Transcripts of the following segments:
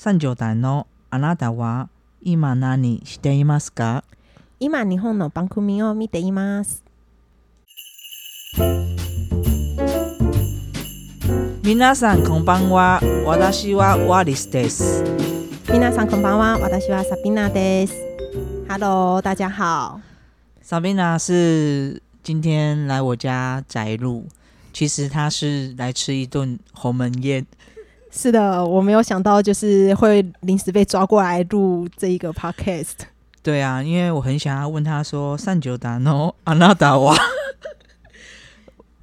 三九代のあなたは今何していますか？今日本の番組を見ています。皆さんこんばんは。私はワリスです。皆さんこんばんは，私はサビナです。Hello，大家好。Sabina 是今天来我家宅录，其实她是来吃一顿鸿门宴。是的，我没有想到就是会临时被抓过来录这一个 podcast。对啊，因为我很想要问他说三九达诺阿纳达瓦，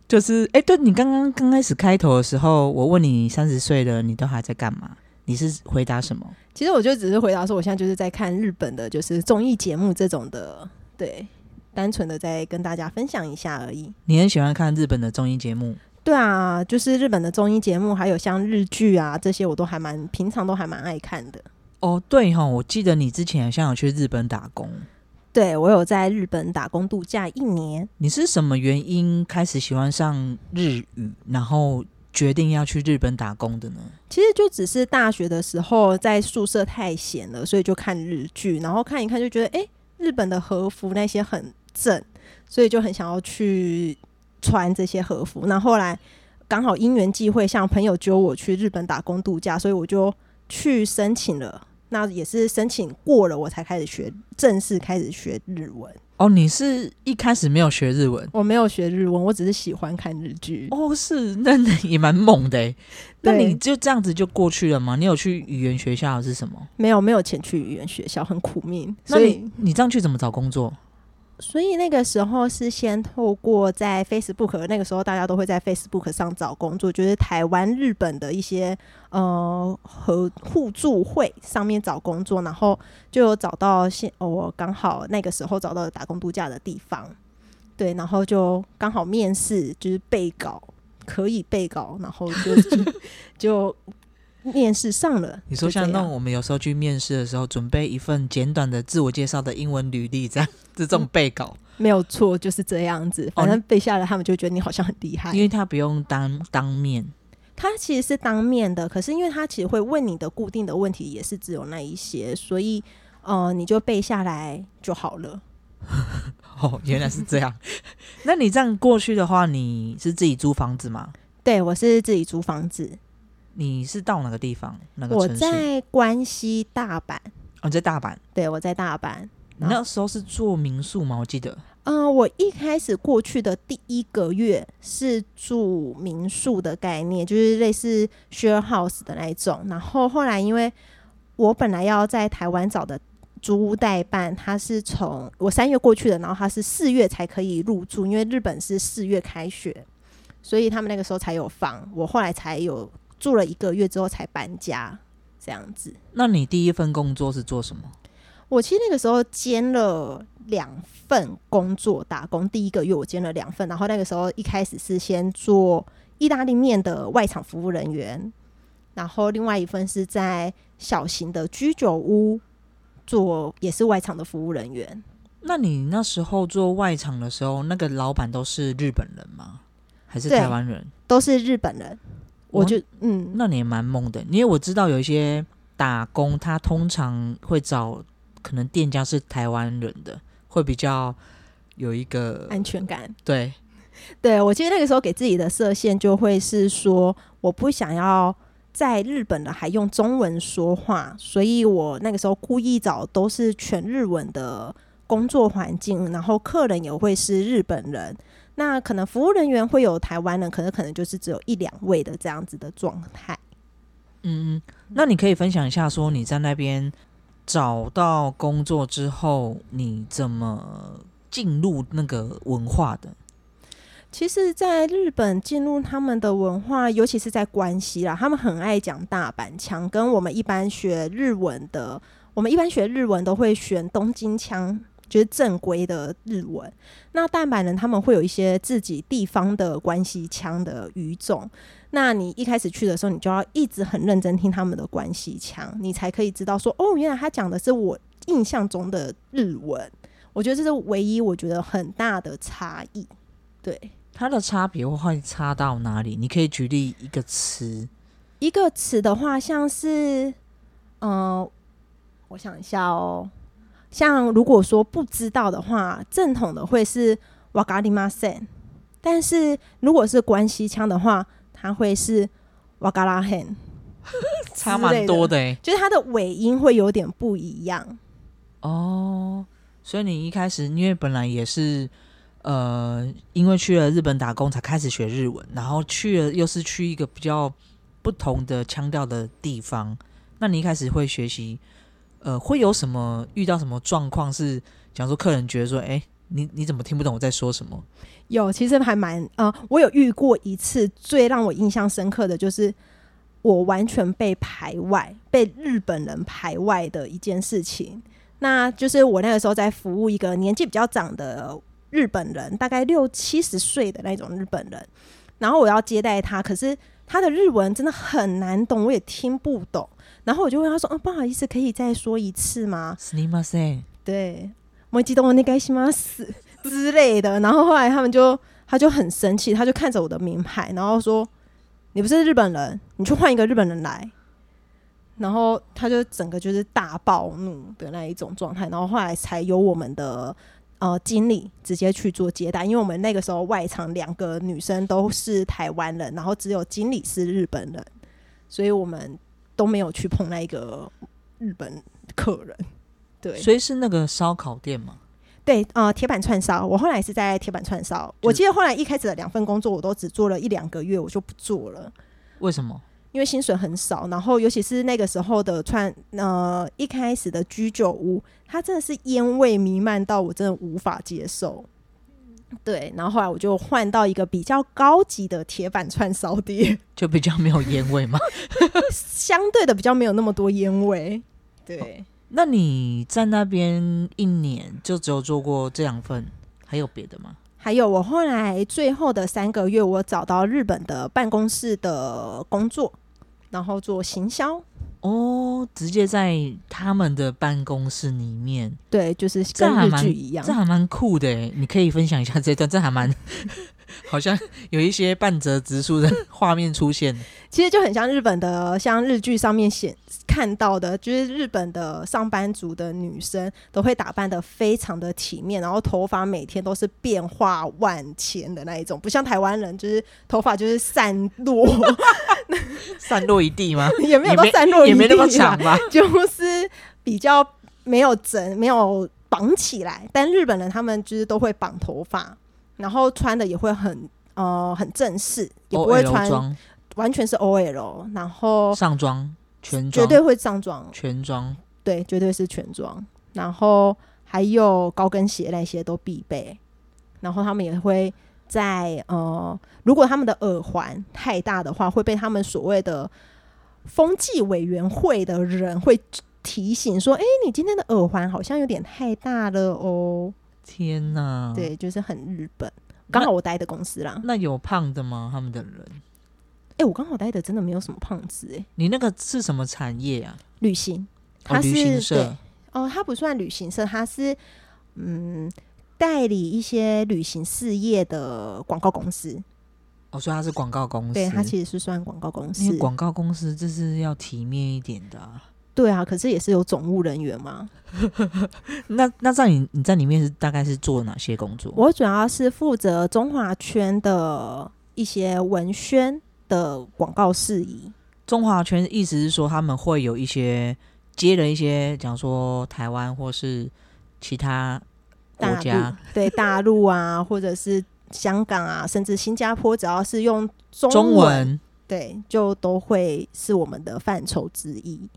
就是哎、对你刚刚刚开始开头的时候，我问你三十岁了，你都还在干嘛？你是回答什么？其实我就只是回答说，我现在就是在看日本的，就是综艺节目这种的，对，单纯的在跟大家分享一下而已。你很喜欢看日本的综艺节目？对啊，就是日本的综艺节目，还有像日剧啊这些，我都还蛮平常都还蛮爱看的。哦，对哈，我记得你之前好像有去日本打工，对我有在日本打工度假一年，你是什么原因开始喜欢上日语，然后决定要去日本打工的呢？其实就只是大学的时候在宿舍太闲了，所以就看日剧，然后看一看就觉得，诶，日本的和服那些很正，所以就很想要去穿这些和服。那后来刚好因缘际会，像朋友揪我去日本打工度假，所以我就去申请了。那也是申请过了，我才开始学正式开始学日文。哦，你是一开始没有学日文？我没有学日文，我只是喜欢看日剧。哦，是，那那也蛮猛的诶。那你就这样子就过去了吗？你有去语言学校是什么？没有没有前去语言学校，很苦命。那所以你你这样去怎么找工作？所以那个时候是先透过在 Facebook，那个时候大家都会在 Facebook 上找工作，就是台湾、日本的一些呃和互助会上面找工作，然后就有找到现、我刚好那个时候找到打工度假的地方，对，然后就刚好面试，就是备稿可以备稿，然后就 就就面试上了。你说像那种我们有时候去面试的时候，准备一份简短的自我介绍的英文履历，这样 这种背稿，没有错，就是这样子，反正背下来，他们就觉得你好像很厉害，因为他不用当当面。他其实是当面的，可是因为他其实会问你的固定的问题，也是只有那一些，所以呃，你就背下来就好了。哦，原来是这样。那你这样过去的话，你是自己租房子吗？对我是自己租房子，你是到哪个地方？哪个我城市？在关西大阪，哦，你在大阪。对我在大阪。你那时候是做民宿吗？我记得。嗯、我一开始过去的第一个月是住民宿的概念，就是类似 share house 的那一种。然后后来因为我本来要在台湾找的租屋代办，他是从我三月过去的，然后他是四月才可以入住，因为日本是四月开学，所以他们那个时候才有房。我后来才有住了一个月之后才搬家，这样子。那你第一份工作是做什么？我其实那个时候兼了两份工作打工，第一个月我兼了两份，然后那个时候一开始是先做意大利面的外场服务人员，然后另外一份是在小型的居酒屋做也是外场的服务人员。那你那时候做外场的时候，那个老板都是日本人吗？还是台湾人？都是日本人，我哇就嗯，那你也蛮猛的，因为我知道有一些打工，他通常会找可能店家是台湾人的，会比较有一个安全感。对 对我其实那个时候给自己的设限就会是说，我不想要在日本的还用中文说话，所以我那个时候故意找都是全日文的工作环境，然后客人也会是日本人。那可能服务人员会有台湾人，可能可能就是只有一两位的这样子的状态。嗯，那你可以分享一下，说你在那边找到工作之后，你怎么进入那个文化的？其实，在日本进入他们的文化，尤其是在关西啦，他们很爱讲大阪腔，跟我们一般学日文的，我们一般学日文都会选东京腔，就是正规的日文。那大阪人他们会有一些自己地方的关系腔的语种。那你一开始去的时候，你就要一直很认真听他们的关系腔，你才可以知道说，哦，原来他讲的是我印象中的日文。我觉得这是唯一我觉得很大的差异。对，它的差别会差到哪里？你可以举例一个词。一个词的话，像是嗯我想一下哦，像如果说不知道的话，正统的会是瓦嘎里马森，但是如果是关西腔的话，它会是瓦嘎拉 hen，差蛮多的哎。就是它的尾音会有点不一样。哦，所以你一开始因为本来也是呃，因为去了日本打工才开始学日文，然后去了又是去一个比较不同的腔调的地方，那你一开始会学习，呃，会有什么遇到什么状况是，假如说客人觉得说，哎，你你怎么听不懂我在说什么？有，其实还蛮呃，我有遇过一次，最让我印象深刻的就是我完全被排外，被日本人排外的一件事情。那就是我那个时候在服务一个年纪比较长的日本人，大概六七十岁的那种日本人，然后我要接待他，可是他的日文真的很难懂，我也听不懂。然后我就问他说：“嗯，不好意思，可以再说一次吗？”对，我激动我那该什么死之类的。然后后来他们就他就很生气，他就看着我的名牌，然后说：“你不是日本人，你去换一个日本人来。”然后他就整个就是大暴怒的那一种状态，然后后来才有我们的呃经理直接去做接待，因为我们那个时候外场两个女生都是台湾人，然后只有经理是日本人，所以我们都没有去碰那一个日本客人。对，所以是那个烧烤店吗？对，呃，铁板串烧。我后来是在铁板串烧，我记得后来一开始的两份工作我都只做了一两个月，我就不做了。为什么？因为薪水很少，然后尤其是那个时候的串，呃，一开始的居酒屋，它真的是烟味弥漫到我真的无法接受。对，然后后来我就换到一个比较高级的铁板串烧店，就比较没有烟味嘛，相对的比较没有那么多烟味。对，那你在那边一年就只有做过这两份，还有别的吗？还有，我后来最后的三个月，我找到日本的办公室的工作。然后做行销哦，直接在他们的办公室里面，对，就是跟日剧一样，这还蛮酷的你可以分享一下这段，这还蛮。好像有一些半折直树的 画面出现，其实就很像日本的，像日剧上面显看到的，就是日本的上班族的女生都会打扮的非常的体面，然后头发每天都是变化万千的那一种，不像台湾人，就是头发就是散落，散落一地吗？也没有散落，也没那么长吧，就是比较没有整，没有绑起来。但日本人他们就是都会绑头发。然后穿的也会很呃很正式，也不会穿完全是 O L，然后上妆全绝对会上妆全妆，对，绝对是全妆。然后还有高跟鞋那些都必备。然后他们也会在呃，如果他们的耳环太大的话，会被他们所谓的风纪委员会的人会提醒说：“哎，你今天的耳环好像有点太大了哦。”天呐！对，就是很日本。刚好我待的公司啦。那有胖的吗？他们的人？哎，我刚好待的真的没有什么胖子哎。你那个是什么产业啊？旅行，它是旅行社。哦，它不算旅行社，它是嗯代理一些旅行事业的广告公司。哦，所以它是广告公司。对，他其实是算广告公司。广告公司这是要体面一点的。对啊，可是也是有总务人员嘛。那那在你你在里面是大概是做哪些工作？我主要是负责中华圈的一些文宣的广告事宜。中华圈意思是说他们会有一些接了一些，讲说台湾或是其他国家，对大陆啊，或者是香港啊，甚至新加坡，只要是用中文，对，就都会是我们的范畴之一。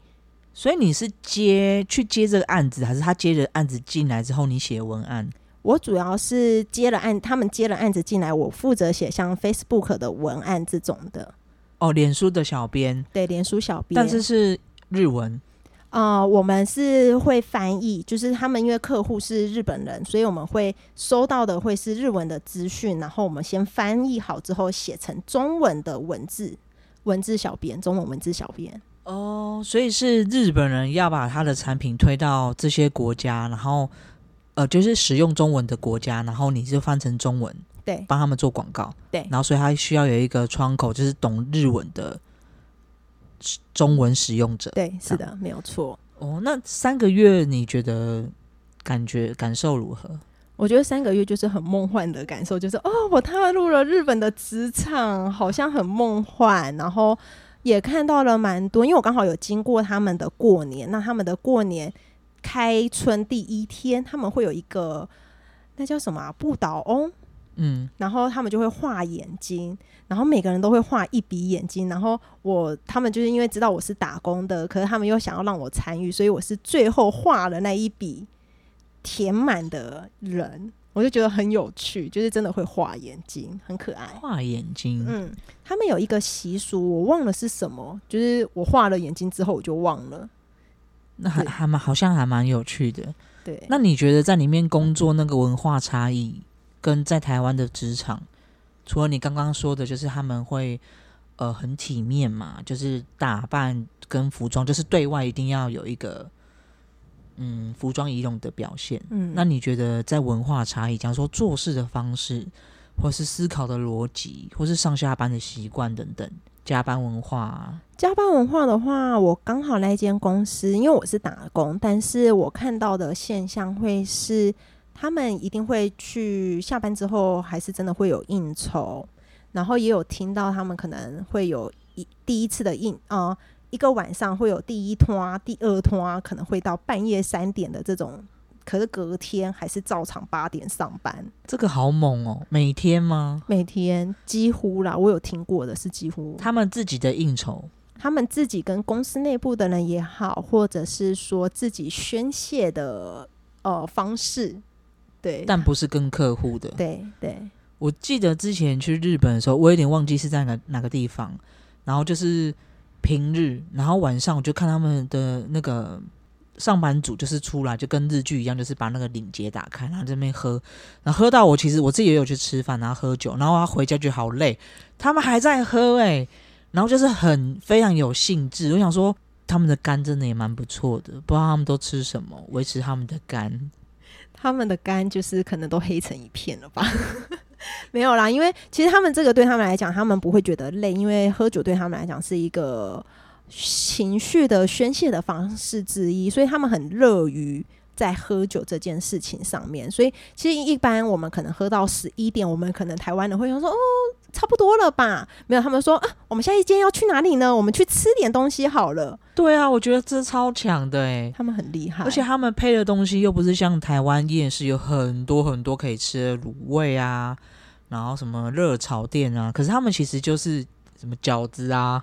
所以你是接去接这个案子，还是他接着案子进来之后你写文案？我主要是接了案，他们接了案子进来，我负责写像 Facebook 的文案这种的。哦，脸书的小编，对，脸书小编，但是是日文。啊，我们是会翻译，就是他们因为客户是日本人，所以我们会收到的会是日文的资讯，然后我们先翻译好之后写成中文的文字，文字小编，中文文字小编。哦，所以是日本人要把他的产品推到这些国家，然后呃，就是使用中文的国家，然后你就翻成中文，对，帮他们做广告，对，然后所以他需要有一个窗口，就是懂日文的中文使用者，对，是的，没有错。哦，那三个月你觉得感觉感受如何？我觉得三个月就是很梦幻的感受，就是哦，我踏入了日本的职场，好像很梦幻。然后也看到了蛮多，因为我刚好有经过他们的过年，那他们的过年开春第一天，他们会有一个那叫什么啊不倒翁，嗯，然后他们就会画眼睛，然后每个人都会画一笔眼睛，然后我他们就是因为知道我是打工的，可是他们又想要让我参与，所以我是最后画了那一笔填满的人，我就觉得很有趣，就是真的会画眼睛，很可爱。画眼睛，嗯，他们有一个习俗，我忘了是什么，就是我画了眼睛之后我就忘了。那还还蛮好像还蛮有趣的。对，那你觉得在里面工作那个文化差异，跟在台湾的职场，除了你刚刚说的，就是他们会呃很体面嘛，就是打扮跟服装，就是对外一定要有一个嗯服装仪容的表现。嗯，那你觉得在文化差异，假如说做事的方式，或是思考的逻辑，或是上下班的习惯等等，加班文化、啊，加班文化的话，我刚好那间公司，因为我是打工，但是我看到的现象会是，他们一定会去下班之后，还是真的会有应酬，然后也有听到他们可能会有一第一次的应呃一个晚上会有第一拖、第二拖，可能会到半夜三点的这种，可是隔天还是照常八点上班，这个好猛哦！每天吗？每天几乎啦，我有听过的是几乎他们自己的应酬，他们自己跟公司内部的人也好，或者是说自己宣泄的呃方式，对，但不是跟客户的。对对，我记得之前去日本的时候，我有点忘记是在哪哪个地方，然后就是平日，然后晚上我就看他们的那个上班族就是出来，就跟日剧一样，就是把那个领结打开，然后在那边喝，然后喝到我其实我自己也有去吃饭，然后喝酒，然后他回家觉得好累，他们还在喝哎、然后就是很非常有兴致，我想说他们的肝真的也蛮不错的，不知道他们都吃什么维持他们的肝。他们的肝就是可能都黑成一片了吧。没有啦，因为其实他们这个对他们来讲，他们不会觉得累，因为喝酒对他们来讲是一个情绪的宣泄的方式之一，所以他们很乐于在喝酒这件事情上面。所以其实一般我们可能喝到十一点，我们可能台湾人会说哦，差不多了吧？没有，他们说啊，我们下一间要去哪里呢？我们去吃点东西好了。对啊，我觉得这超强的哎、他们很厉害，而且他们配的东西又不是像台湾夜市有很多很多可以吃的卤味啊，然后什么热炒店啊，可是他们其实就是什么饺子啊，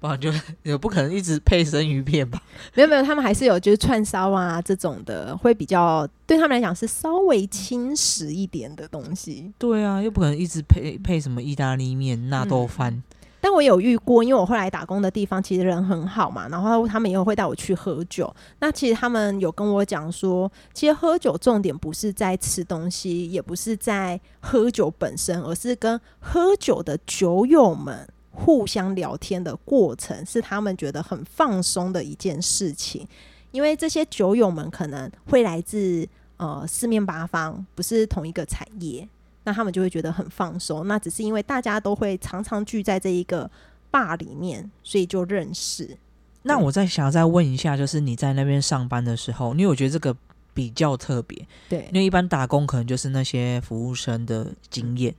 不然就也不可能一直配生鱼片吧？没有没有，他们还是有就是串烧啊这种的，会比较对他们来讲是稍微轻食一点的东西。对啊，又不可能一直配配什么意大利面、纳豆饭。但我有遇过，因为我后来打工的地方其实人很好嘛，然后他们也会带我去喝酒。那其实他们有跟我讲说，其实喝酒重点不是在吃东西，也不是在喝酒本身，而是跟喝酒的酒友们互相聊天的过程，是他们觉得很放松的一件事情。因为这些酒友们可能会来自呃四面八方，不是同一个产业。那他们就会觉得很放松。那只是因为大家都会常常聚在这一个坝里面，所以就认识。那我再想再问一下，就是你在那边上班的时候，因为我觉得这个比较特别，对因为一般打工可能就是那些服务生的经验。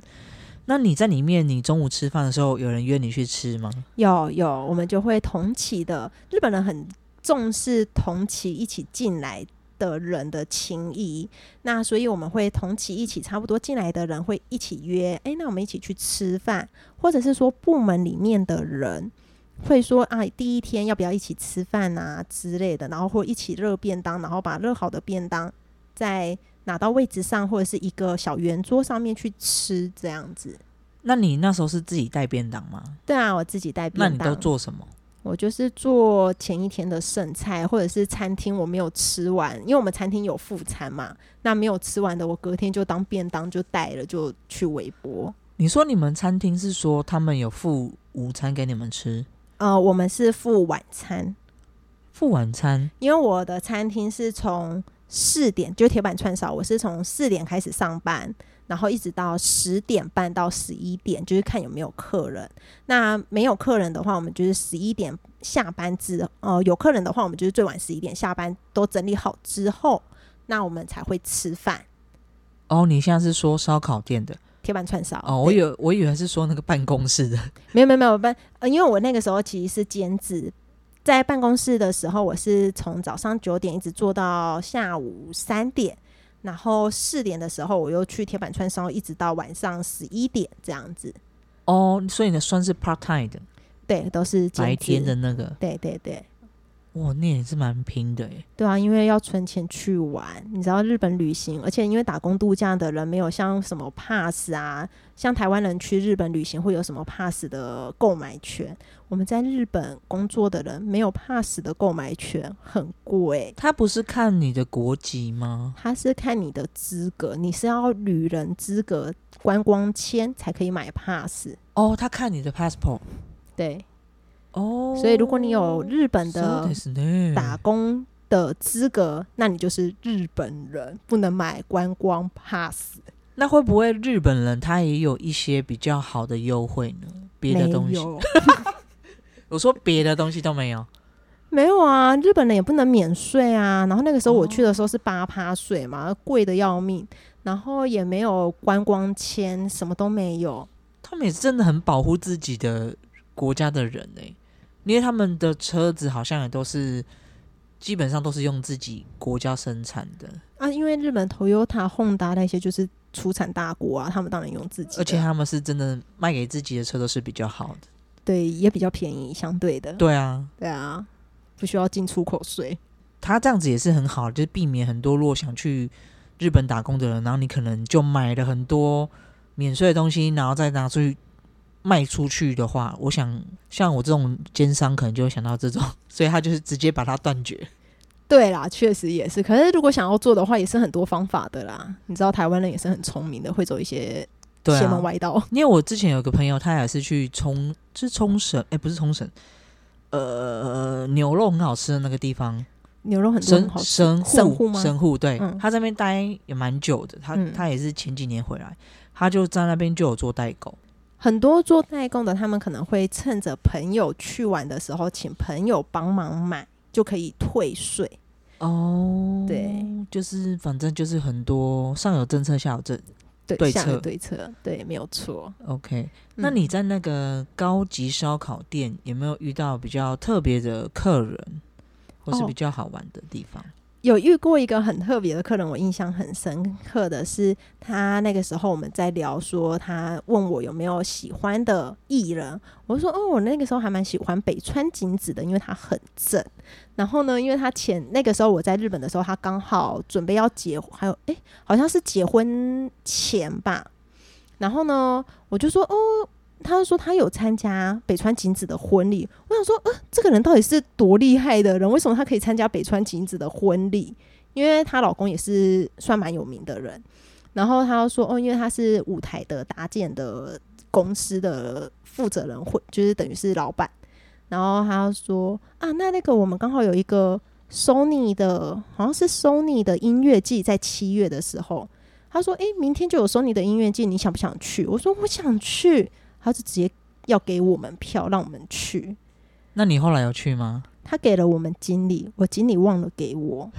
那你在里面，你中午吃饭的时候，有人约你去吃吗？有有，我们就会同期的日本人很重视同期一起进来的人的情谊，那所以我们会同期一起差不多进来的人会一起约，诶，那我们一起去吃饭，或者是说部门里面的人会说啊，第一天要不要一起吃饭啊之类的，然后或一起热便当，然后把热好的便当再拿到位置上或者是一个小圆桌上面去吃，这样子。那你那时候是自己带便当吗？对啊，我自己带便当。那你都做什么？我就是做前一天的剩菜，或者是餐厅我没有吃完，因为我们餐厅有副餐嘛，那没有吃完的，我隔天就当便当就带了，就去微波。你说你们餐厅是说他们有付午餐给你们吃，呃，我们是付晚餐，付晚餐？因为我的餐厅是从四点就铁板串烧，我是从四点开始上班，然然后一直到十点半到十一点，就是看有没有客人。那没有客人的话，我们就是十一点下班之呃有客人的话，我们就是最晚十一点下班，都整理好之后，那我们才会吃饭。哦，你现在是说烧烤店的铁板串烧哦？我对以为我以为是说那个办公室的没有没有没有办，呃，因为我那个时候其实是兼职，在办公室的时候，我是从早上九点一直做到下午三点，然后四点的时候我又去铁板串烧，一直到晚上十一点这样子。哦，所以呢算是 part time 的。对，都是白天的那个，对对对哇，那也是蛮拼的诶。对啊，因为要存钱去玩，你知道日本旅行，而且因为打工度假的人没有像什么 pass 啊，像台湾人去日本旅行会有什么 pass 的购买权，我们在日本工作的人没有 pass 的购买权，很贵。他不是看你的国籍吗？他是看你的资格，你是要旅人资格观光签才可以买 pass。哦，他看你的 passport。对，哦，所以如果你有日本的そうですね打工的资格，那你就是日本人，不能买观光 pass。那会不会日本人他也有一些比较好的优惠呢？别的东西，没有，我说别的东西都没有。没有啊，日本人也不能免税啊。然后那个时候我哦去的时候是八趴税嘛，贵的要命，然后也没有观光签，什么都没有。他们也是真的很保护自己的国家的人哎、 因为他们的车子好像也都是基本上都是用自己国家生产的，啊，因为日本 Toyota、Honda 那些就是出产大国啊，他们当然用自己，而且他们是真的卖给自己的车都是比较好的。对也比较便宜，相对的，对啊，对啊，不需要进出口税。他这样子也是很好，就是避免很多如果想去日本打工的人，然后你可能就买了很多免税的东西，然后再拿出去卖出去的话，我想像我这种奸商可能就会想到这种，所以他就是直接把它断绝。对啦，确实也是。可是如果想要做的话，也是很多方法的啦。你知道台湾人也是很聪明的，会走一些对啊邪门，歪道。因为我之前有个朋友，他也是去冲，是冲绳，哎、不是冲绳，呃，牛肉很好吃的那个地方，牛肉很多神吃，神户神户吗神户对，嗯他在那边待也蛮久的，他、嗯他也是前几年回来，他就在那边就有做代购。很多做代购的，他们可能会趁着朋友去玩的时候，请朋友帮忙买，就可以退税。哦，对，就是反正就是很多上有政策下有政对，对下有策对策，对，没有错。OK。那嗯你在那个高级烧烤店有没有遇到比较特别的客人，或是哦比较好玩的地方？有遇过一个很特别的客人，我印象很深刻的是，他那个时候我们在聊说，他问我有没有喜欢的艺人，我说哦，我那个时候还蛮喜欢北川景子的，因为他很正。然后呢，因为他前那个时候我在日本的时候，他刚好准备要结，还有诶，好像是结婚前吧。然后呢，我就说哦，他就说他有参加北川景子的婚礼。我想说，呃，这个人到底是多厉害的人？为什么他可以参加北川景子的婚礼？因为她老公也是算蛮有名的人。然后他说，哦，因为他是舞台的搭建的公司的负责人，会就是等于是老板。然后他说，啊，那那个我们刚好有一个 Sony 的，好像是 Sony 的音乐季，在七月的时候。他说：“诶，明天就有 Sony 的音乐季，你想不想去？”我说：“我想去。”他就直接要给我们票，让我们去。那你后来有去吗？他给了我们经理，我经理忘了给我，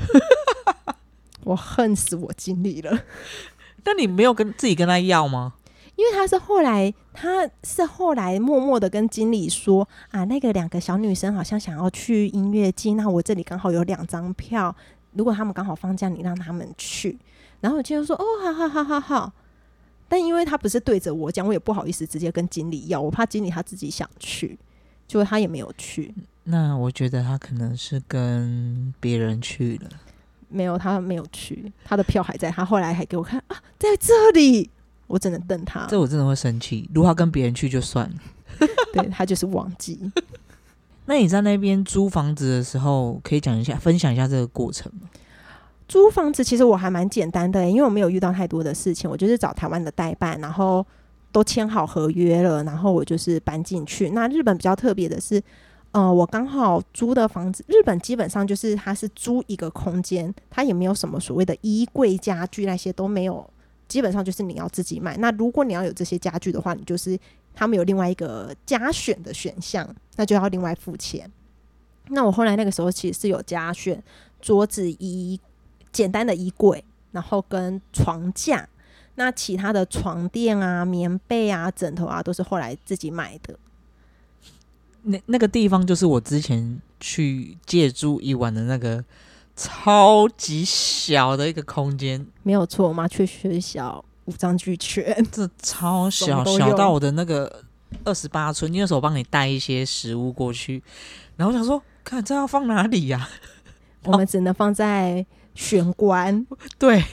我恨死我经理了。但你没有跟自己跟他要吗？因为他是后来，他是后来默默的跟经理说啊，那个两个小女生好像想要去音乐季，那我这里刚好有两张票，如果他们刚好放假，你让他们去。然后我经理说哦，好好好好好。但因为他不是对着我讲，我也不好意思直接跟经理要，我怕经理他自己想去，结果他也没有去，那我觉得他可能是跟别人去了。没有他没有去，他的票还在，他后来还给我看啊，在这里，我只能瞪他，这我真的会生气。如果他跟别人去就算了。对他就是忘记。那你在那边租房子的时候，可以讲一下、分享一下这个过程吗？租房子其实我还蛮简单的、因为我没有遇到太多的事情，我就是找台湾的代办，然后都签好合约了，然后我就是搬进去。那日本比较特别的是，呃，我刚好租的房子，日本基本上就是它是租一个空间，它也没有什么所谓的衣柜、家具那些都没有基本上就是你要自己买。那如果你要有这些家具的话，你就是他们有另外一个加选的选项，那就要另外付钱。那我后来那个时候其实是有加选桌子、衣简单的衣柜，然后跟床架。那其他的床垫啊、棉被啊、枕头啊，都是后来自己买的。那那个地方就是我之前去借住一晚的那个超级小的一个空间，没有错，我妈去学校五脏俱全，这超小小到我的那个二十八寸，因为那时候我帮你带一些食物过去，然后我想说，看这要放哪里呀、我们只能放在玄关。对，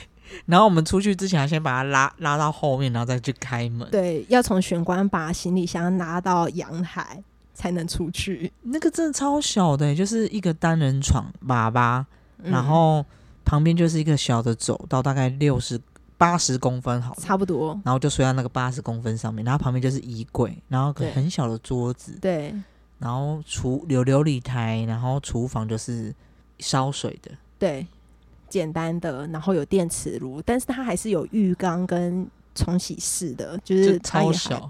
然后我们出去之前要先把它拉拉到后面，然后再去开门。对，要从玄关把行李箱拿到阳台才能出去。那个真的超小的、就是一个单人床粑粑，嗯然后旁边就是一个小的走道，大概六十八十公分好，差不多，然后就睡在那个八十公分上面，然后旁边就是衣柜，然后很小的桌子，对然后厨有琉璃台，然后厨房就是烧水的，对，简单的，然后有电磁炉，但是它还是有浴缸跟冲洗室的，就就是超小。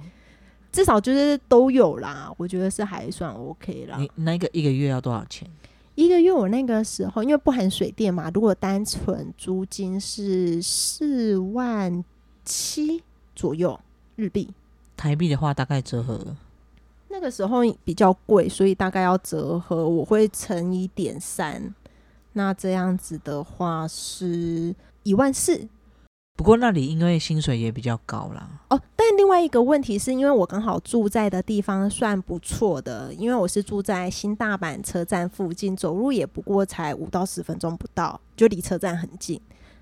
至少就是都有啦。我觉得是还算 OK 啦。你那个一个月要多少钱？一个月我那个时候因为不含水电嘛，如果单纯租金是四万七左右日币。台币的话大概折合那个时候比较贵，所以大概要折合，我会乘以点三，那这样子的话是一万四不过那里因为薪水也比较高啦，哦。但另外一个问题是因为我刚好住在的地方算不错的，因为我是住在新大阪车站附近，走路也不过才五到十分钟不到，就离车站很近。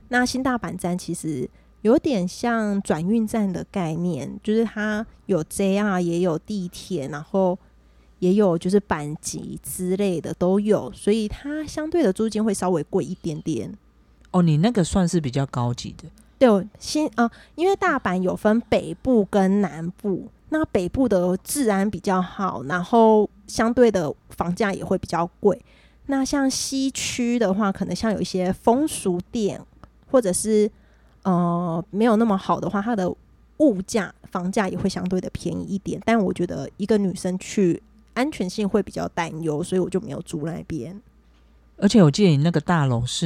那新大阪站其实有点像转运站的概念，就是它有 JR 也有地铁，然后也有就是板级之类的都有，所以它相对的租金会稍微贵一点点。哦，你那个算是比较高级的，对，新啊、因为大阪有分北部跟南部，那北部的治安比较好，然后相对的房价也会比较贵。那像西区的话，可能像有一些风俗店，或者是呃没有那么好的话，它的物价房价也会相对的便宜一点。但我觉得一个女生去安全性会比较担忧，所以我就没有住那边。而且我记得你那个大楼是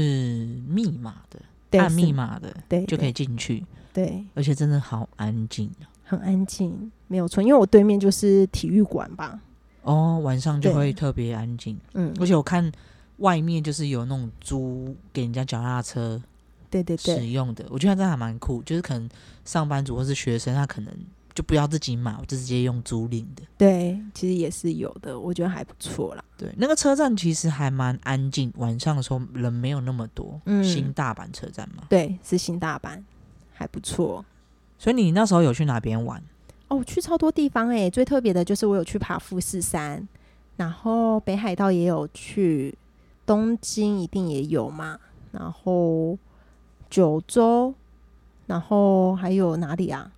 密码的，对，按密码的对就可以进去，对，而且真的好安静啊。很安静，没有错。因为我对面就是体育馆吧，哦，晚上就会特别安静，嗯，而且我看外面就是有那种租给人家脚踏车对对对。使用的，我觉得这还蛮酷，就是可能上班族或是学生，他可能就不要自己买，我就直接用租赁的。对，其实也是有的，我觉得还不错啦。对，那个车站其实还蛮安静，晚上的时候人没有那么多。嗯新大阪车站嘛，对，是新大阪，还不错。所以你那时候有去哪边玩？哦，我去超多地方诶、最特别的就是我有去爬富士山，然后北海道也有去，东京一定也有嘛，然后九州，然后还有哪里啊？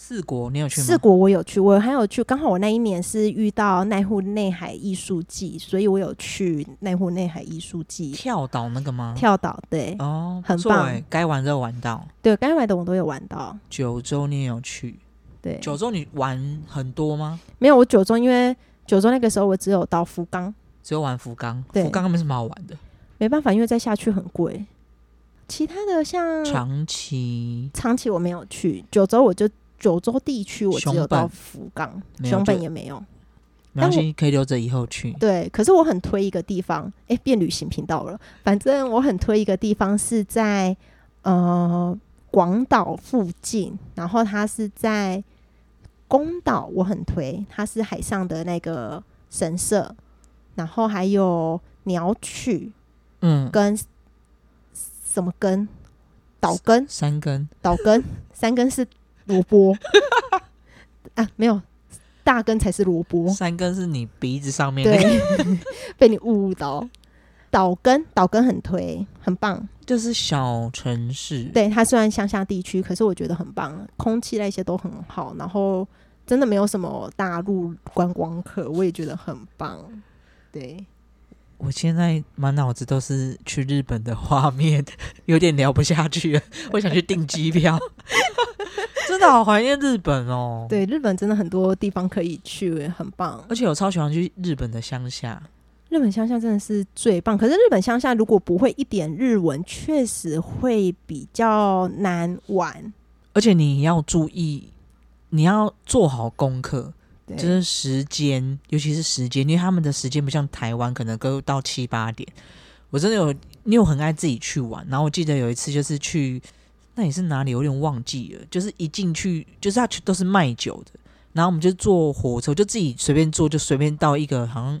四国你有去吗？四国我有去，我还有去，刚好我那一年是遇到奈户内海艺术季，所以我有去奈户内海艺术季跳岛那个吗？跳岛，对、哦，很棒该玩的玩到。对，该玩的我都有玩到，九州你也有去？对，九州你玩很多吗？没有我九州，因为九州那个时候我只有到福冈，只有玩福冈，对福冈没什么好玩的。没办法，因为再下去很贵。其他的像长崎长崎我没有去，九州我就九州地区我只有到福冈，熊本也没有。没关系，可以留着以后去。对，可是我很推一个地方，诶，变旅行频道了。反正我很推一个地方是在呃广岛附近，然后它是在宫岛，我很推，它是海上的那个神社，然后还有鸟取嗯，跟什么根岛根，三根岛根三根是萝卜啊，没有大根才是萝卜。三根是你鼻子上面那个，对，被你误导。岛根，岛根很推，很棒。就是小城市。，对，它虽然乡下地区，可是我觉得很棒，空气那些都很好，然后真的没有什么大陆观光客，我也觉得很棒。对，我现在满脑子都是去日本的画面，有点聊不下去了。我想去订机票，真的好怀念日本哦。，对，日本真的很多地方可以去，很棒。而且我超喜欢去日本的乡下。日本乡下真的是最棒，可是日本乡下如果不会一点日文，确实会比较难玩。而且你要注意，你要做好功课，就是时间，尤其是时间，因为他们的时间不像台湾，可能都到七八点。我真的有，你有很爱自己去玩。然后我记得有一次就是去，那也是哪里，有点忘记了。就是一进去，就是他都是卖酒的，然后我们就坐火车，就自己随便坐，就随便到一个好像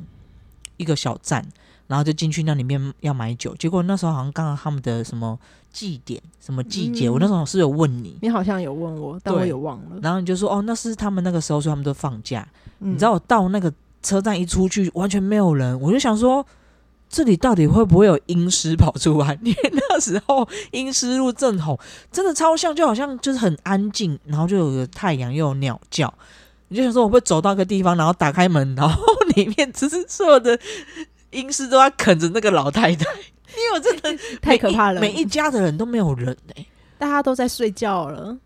一个小站，然后就进去那里面要买酒。结果那时候好像刚刚他们的什么祭典、什么季节，嗯我那时候是有问你，你好像有问我，但我对有忘了。然后你就说哦，那是他们那个时候，所以他们都放假。嗯你知道我到那个车站一出去，完全没有人，我就想说，这里到底会不会有阴尸跑出来？因为那时候阴尸路正红，真的超像，就好像就是很安静，然后就有个太阳，又有鸟叫。你就想说，我会走到一个地方，然后打开门，然后里面只是所有的阴尸都在啃着那个老太太，因为我真的 太可怕了，每一每一家的人都没有人哎、大家都在睡觉了。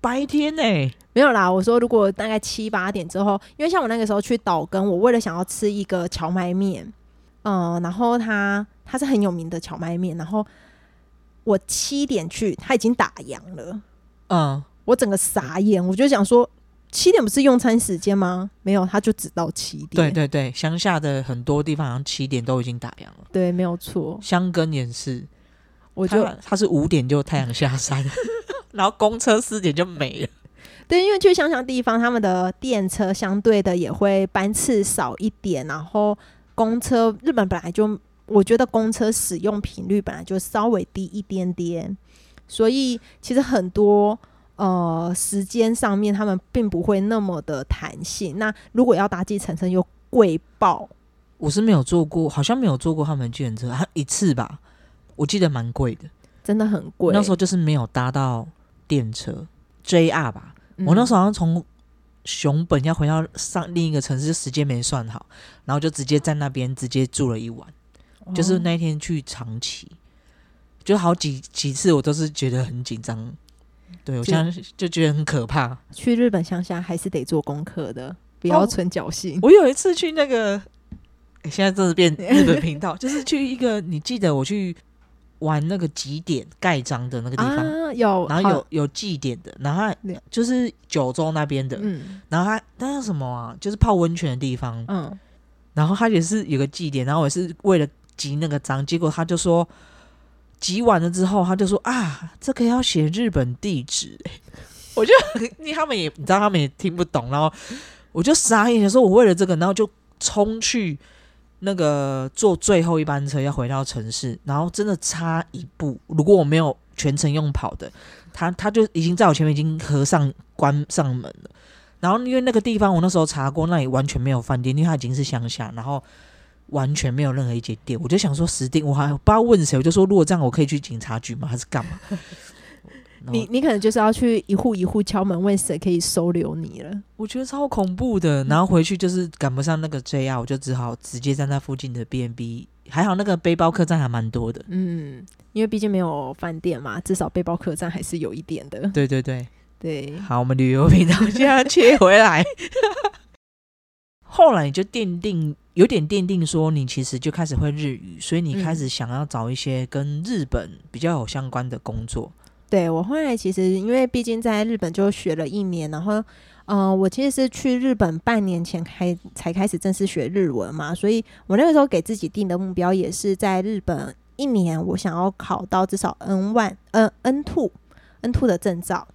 白天哎、没有啦，我说如果大概七八点之后，因为像我那个时候去岛根，我为了想要吃一个荞麦面，嗯，然后它它是很有名的荞麦面，然后我七点去，它已经打烊了，嗯，我整个傻眼，我就想说七点不是用餐时间吗？没有，他就只到七点。对对对，乡下的很多地方好像七点都已经打烊了。对，没有错，香根也是，我就它它是五点就太阳下山，然后公车四点就没了。对，因为去乡下地方，他们的电车相对的也会班次少一点，然后公车日本本来就，我觉得公车使用频率本来就稍微低一点点，所以其实很多呃时间上面他们并不会那么的弹性。那如果要搭计程车又贵爆，我是没有坐过，好像没有坐过他们的计程车，还一次吧，我记得蛮贵的。真的很贵。那时候就是没有搭到电车 JR 吧，嗯我那时候好像从熊本要回到上另一个城市，就时间没算好，然后就直接在那边直接住了一晚。候就是那一天去长崎，就好几几次我都是觉得很紧张。对我就现在就觉得很可怕。去日本乡下还是得做功课的，不哦要存侥幸。我有一次去那个，诶现在真的变日本频道，就是去一个，你记得我去玩那个几点盖章的那个地方，啊，有，然后有有祭典的，然后就是九州那边的，嗯。然后他那叫什么啊？就是泡温泉的地方，嗯，然后他也是有个祭典，然后我也是为了集那个章，结果他就说集完了之后，他就说啊，这个要写日本地址、欸，我就因为他们也你知道他们也听不懂，然后我就傻眼，说我为了这个，然后就冲去那个坐最后一班车要回到城市，然后真的差一步，如果我没有全程用跑的，他他就已经在我前面已经合上关上门了。然后因为那个地方我那时候查过，那里完全没有饭店，因为它已经是乡下，然后完全没有任何一间店。我就想说死定，我还不知道问谁，我就说如果这样，我可以去警察局吗？还是干嘛？你你可能就是要去一户一户敲门，问谁可以收留你了。我觉得超恐怖的，然后回去就是赶不上那个 JR，我就只好直接在那附近的 B&B。还好那个背包客栈还蛮多的。嗯，因为毕竟没有饭店嘛，至少背包客栈还是有一点的。对对对，对，好，我们旅游频道现在切回来。后来你就奠定，有点奠定说你其实就开始会日语，所以你开始想要找一些跟日本比较有相关的工作。对我后来其实因为毕竟在日本就学了一年，然后呃，我其实是去日本半年前开才开始正式学日文嘛，所以我那个时候给自己定的目标也是在日本一年，我想要考到至少 N one N two N two 的证照。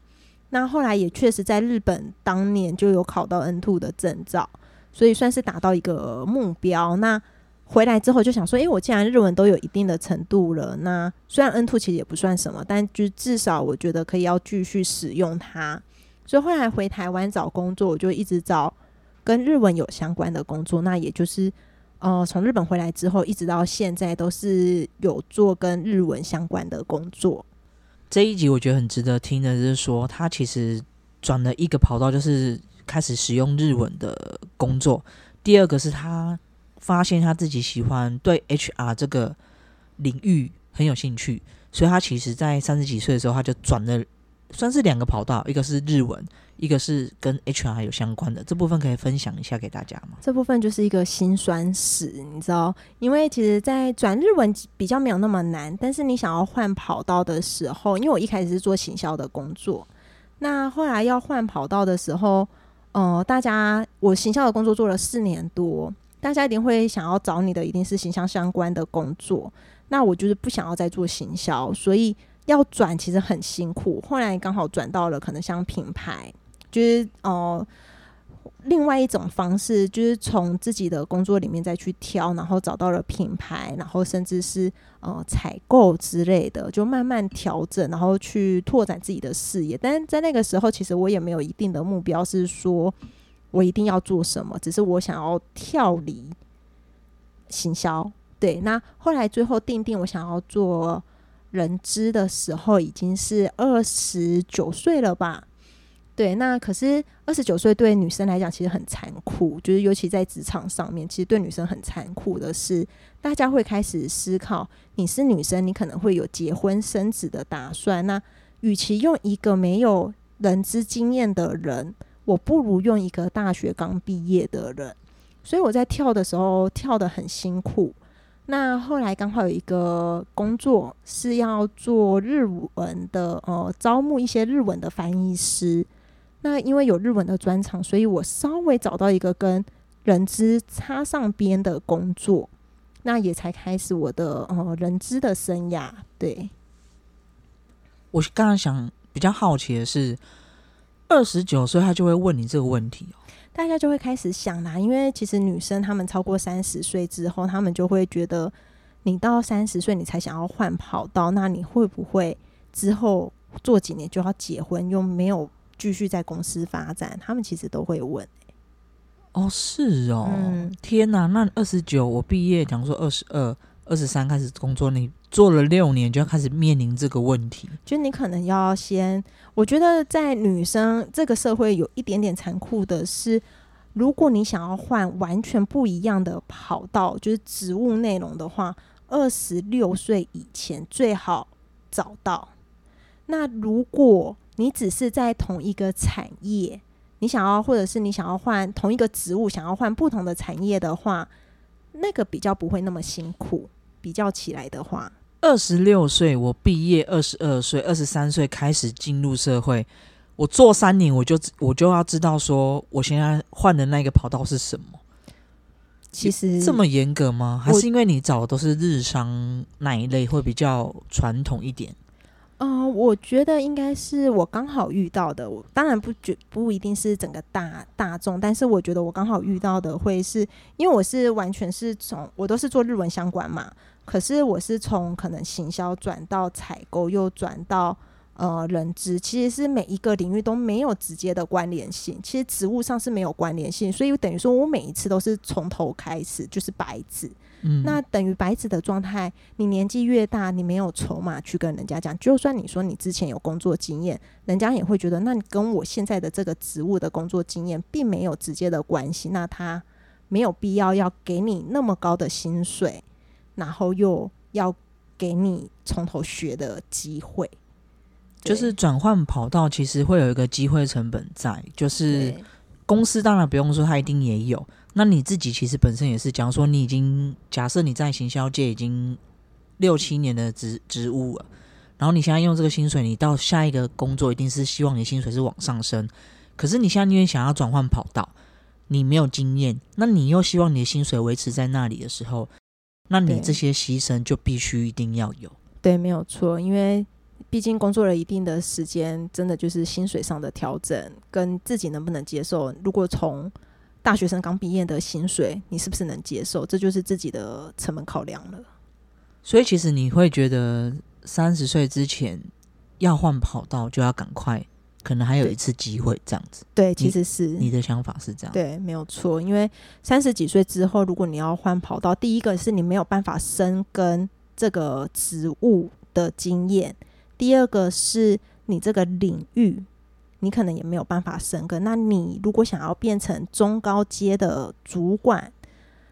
那后来也确实在日本当年就有考到 N two 的证照，所以算是达到一个目标。那回来之后就想说，诶，我既然日文都有一定的程度了，那虽然 N two 其实也不算什么，但就至少我觉得可以要继续使用它。所以后来回台湾找工作，我就一直找跟日文有相关的工作。那也就是呃，从日本回来之后，一直到现在都是有做跟日文相关的工作。这一集我觉得很值得听的，就是说他其实转了一个跑道，就是开始使用日文的工作。第二个是他发现他自己喜欢对 HR 这个领域很有兴趣，所以他其实在三十几岁的时候，他就转了，算是两个跑道，一个是日文，一个是跟 HR 有相关的。这部分可以分享一下给大家吗？这部分就是一个辛酸史，你知道，因为其实，在转日文比较没有那么难，但是你想要换跑道的时候，因为我一开始是做行销的工作，那后来要换跑道的时候，呃，大家我行销的工作做了四年多。大家一定会想要找你的，一定是形象相关的工作。那我就是不想要再做行销，所以要转其实很辛苦。后来刚好转到了可能像品牌，就是哦，另外一种方式，就是从自己的工作里面再去挑，然后找到了品牌，然后甚至是呃采购之类的，就慢慢调整，然后去拓展自己的事业。但在那个时候，其实我也没有一定的目标，是说。我一定要做什么？只是我想要跳离行销。对，那后来最后定定我想要做人资的时候，已经是二十九岁了吧？对，那可是二十九岁对女生来讲其实很残酷，就是尤其在职场上面，其实对女生很残酷的是，大家会开始思考，你是女生，你可能会有结婚生子的打算。那与其用一个没有人资经验的人。我不如用一个大学刚毕业的人，所以我在跳的时候跳的很辛苦。那后来刚好有一个工作是要做日文的，呃，招募一些日文的翻译师。那因为有日文的专长，所以我稍微找到一个跟人资插上边的工作，那也才开始我的呃人资的生涯。对，我刚刚想比较好奇的是。二十九岁，他就会问你这个问题哦。大家就会开始想啦，因为其实女生她们超过三十岁之后，她们就会觉得，你到三十岁你才想要换跑道，那你会不会之后做几年就要结婚，又没有继续在公司发展？他们其实都会问。哦，是哦，天哪！那二十九，我毕业，讲说二十二。二十三开始工作，你做了六年就要开始面临这个问题。就你可能要先，我觉得在女生这个社会有一点点残酷的是，如果你想要换完全不一样的跑道，就是职务内容的话，二十六岁以前最好找到。那如果你只是在同一个产业，你想要或者是你想要换同一个职务，想要换不同的产业的话。那个比较不会那么辛苦，比较起来的话，二十六岁我毕业，二十二岁、二十三岁开始进入社会，我做三年，我就我就要知道说，我现在换的那个跑道是什么。其实这么严格吗？还是因为你找的都是日商那一类，会比较传统一点？嗯，我觉得应该是我刚好遇到的。我当然不觉不一定是整个大大众，但是我觉得我刚好遇到的会是因为我是完全是从我都是做日文相关嘛，可是我是从可能行销转到采购，又转到。呃，人资其实是每一个领域都没有直接的关联性，其实职务上是没有关联性，所以等于说我每一次都是从头开始，就是白纸。嗯，那等于白纸的状态，你年纪越大，你没有筹码去跟人家讲，就算你说你之前有工作经验，人家也会觉得，那你跟我现在的这个职务的工作经验并没有直接的关系，那他没有必要要给你那么高的薪水，然后又要给你从头学的机会。就是转换跑道，其实会有一个机会成本在。就是公司当然不用说，他一定也有。那你自己其实本身也是，假如说你已经假设你在行销界已经六七年的职职务了，然后你现在用这个薪水，你到下一个工作一定是希望你薪水是往上升。可是你现在因为想要转换跑道，你没有经验，那你又希望你的薪水维持在那里的时候，那你这些牺牲就必须一定要有。对，没有错，因为。毕竟工作了一定的时间，真的就是薪水上的调整跟自己能不能接受。如果从大学生刚毕业的薪水，你是不是能接受？这就是自己的成本考量了。所以，其实你会觉得三十岁之前要换跑道，就要赶快，可能还有一次机会这样子。对，其实是你的想法是这样。对，没有错。因为三十几岁之后，如果你要换跑道，第一个是你没有办法深耕这个职务的经验。第二个是你这个领域，你可能也没有办法升格。那你如果想要变成中高阶的主管，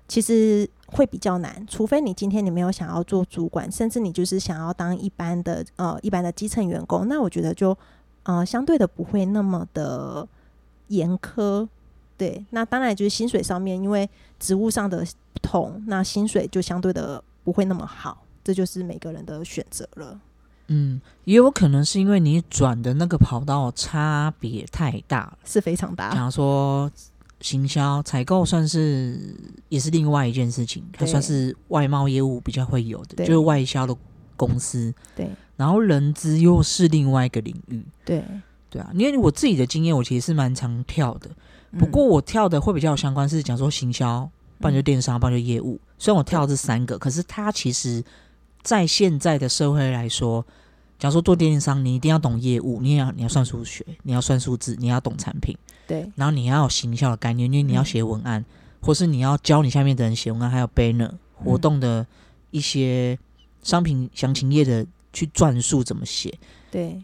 其实会比较难，除非你今天你没有想要做主管，甚至你就是想要当一般的呃一般的基层员工，那我觉得就呃相对的不会那么的严苛。对，那当然就是薪水上面，因为职务上的不同，那薪水就相对的不会那么好，这就是每个人的选择了。嗯，也有可能是因为你转的那个跑道差别太大了，是非常大。假如说行销、采购算是也是另外一件事情，它算是外贸业务比较会有的，对就是外销的公司。对。然后人资又是另外一个领域，对，对啊，因为我自己的经验，我其实是蛮常跳的。嗯。不过我跳的会比较有相关，是讲说行销，不然就电商，不然就业务。虽然我跳的这三个，可是它其实，在现在的社会来说，假如说做电商，你一定要懂业务，你也要你要算数学，你要算数字，你要懂产品，对。然后你要有行销的概念，因为你要嗯写文案，或是你要教你下面的人写文案，还有 banner 活动的一些商品详情页的去转述怎么写。对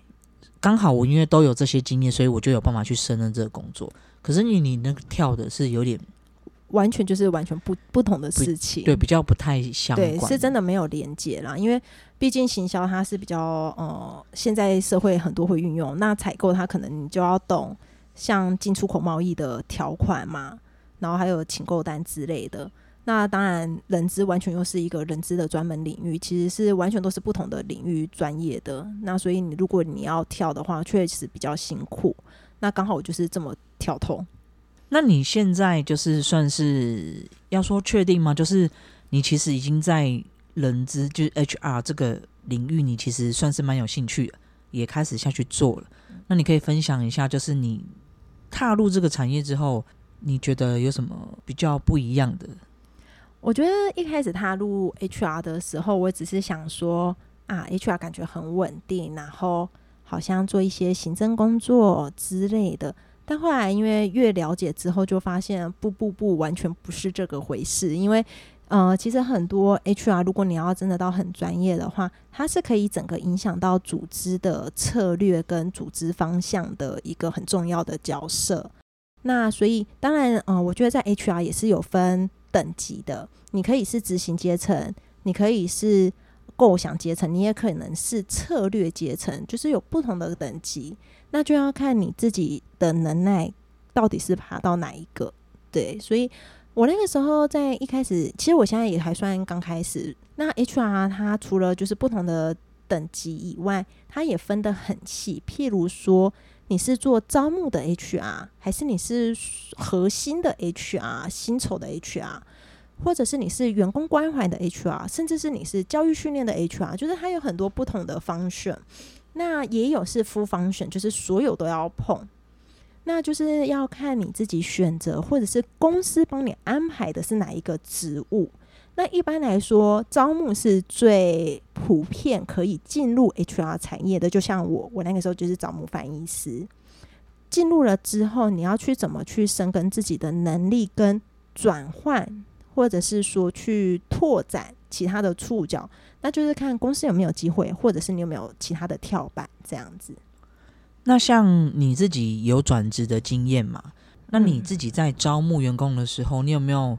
刚好我因为都有这些经验，所以我就有办法去胜任这个工作。可是你你那个跳的是有点完全就是完全不不同的事情。对比较不太相对，关，是真的没有连接啦，因为毕竟行销它是比较呃，现在社会很多会运用，那采购它可能你就要懂像进出口贸易的条款嘛，然后还有请购单之类的。那当然，人资完全又是一个人资的专门领域，其实是完全都是不同的领域专业的。那所以你如果你要跳的话，确实比较辛苦。那刚好我就是这么跳通。那你现在就是算是要说确定吗？就是你其实已经在人资，就是 HR 这个领域，你其实算是蛮有兴趣，也开始下去做了。那你可以分享一下，就是你踏入这个产业之后，你觉得有什么比较不一样的？我觉得一开始踏入 HR 的时候，我只是想说啊，HR 感觉很稳定，然后好像做一些行政工作之类的。但后来因为越了解之后，就发现不不不，完全不是这个回事。因为呃，其实很多 HR，如果你要真的到很专业的话，它是可以整个影响到组织的策略跟组织方向的一个很重要的角色。那所以当然，嗯、我觉得在 HR 也是有分等级的。你可以是执行阶层，你可以是构想阶层，你也可能是策略阶层，就是有不同的等级。那就要看你自己的能耐到底是爬到哪一个。对，所以我那个时候在一开始，其实我现在也还算刚开始。那 HR 它除了就是不同的等级以外，它也分得很细。譬如说，你是做招募的 HR，还是你是核心的 HR、薪酬的 HR，或者是你是员工关怀的 HR，甚至是你是教育训练的 HR，就是它有很多不同的 function。那也有是 full function，就是所有都要碰。那就是要看你自己选择，或者是公司帮你安排的是哪一个职务。那一般来说，招募是最普遍可以进入 HR 产业的。就像我，我那个时候就是招募翻译师。进入了之后，你要去怎么去深耕自己的能力跟转换，或者是说去拓展其他的触角，那就是看公司有没有机会，或者是你有没有其他的跳板这样子。那像你自己有转职的经验嘛？那你嗯自己在招募员工的时候，你有没有？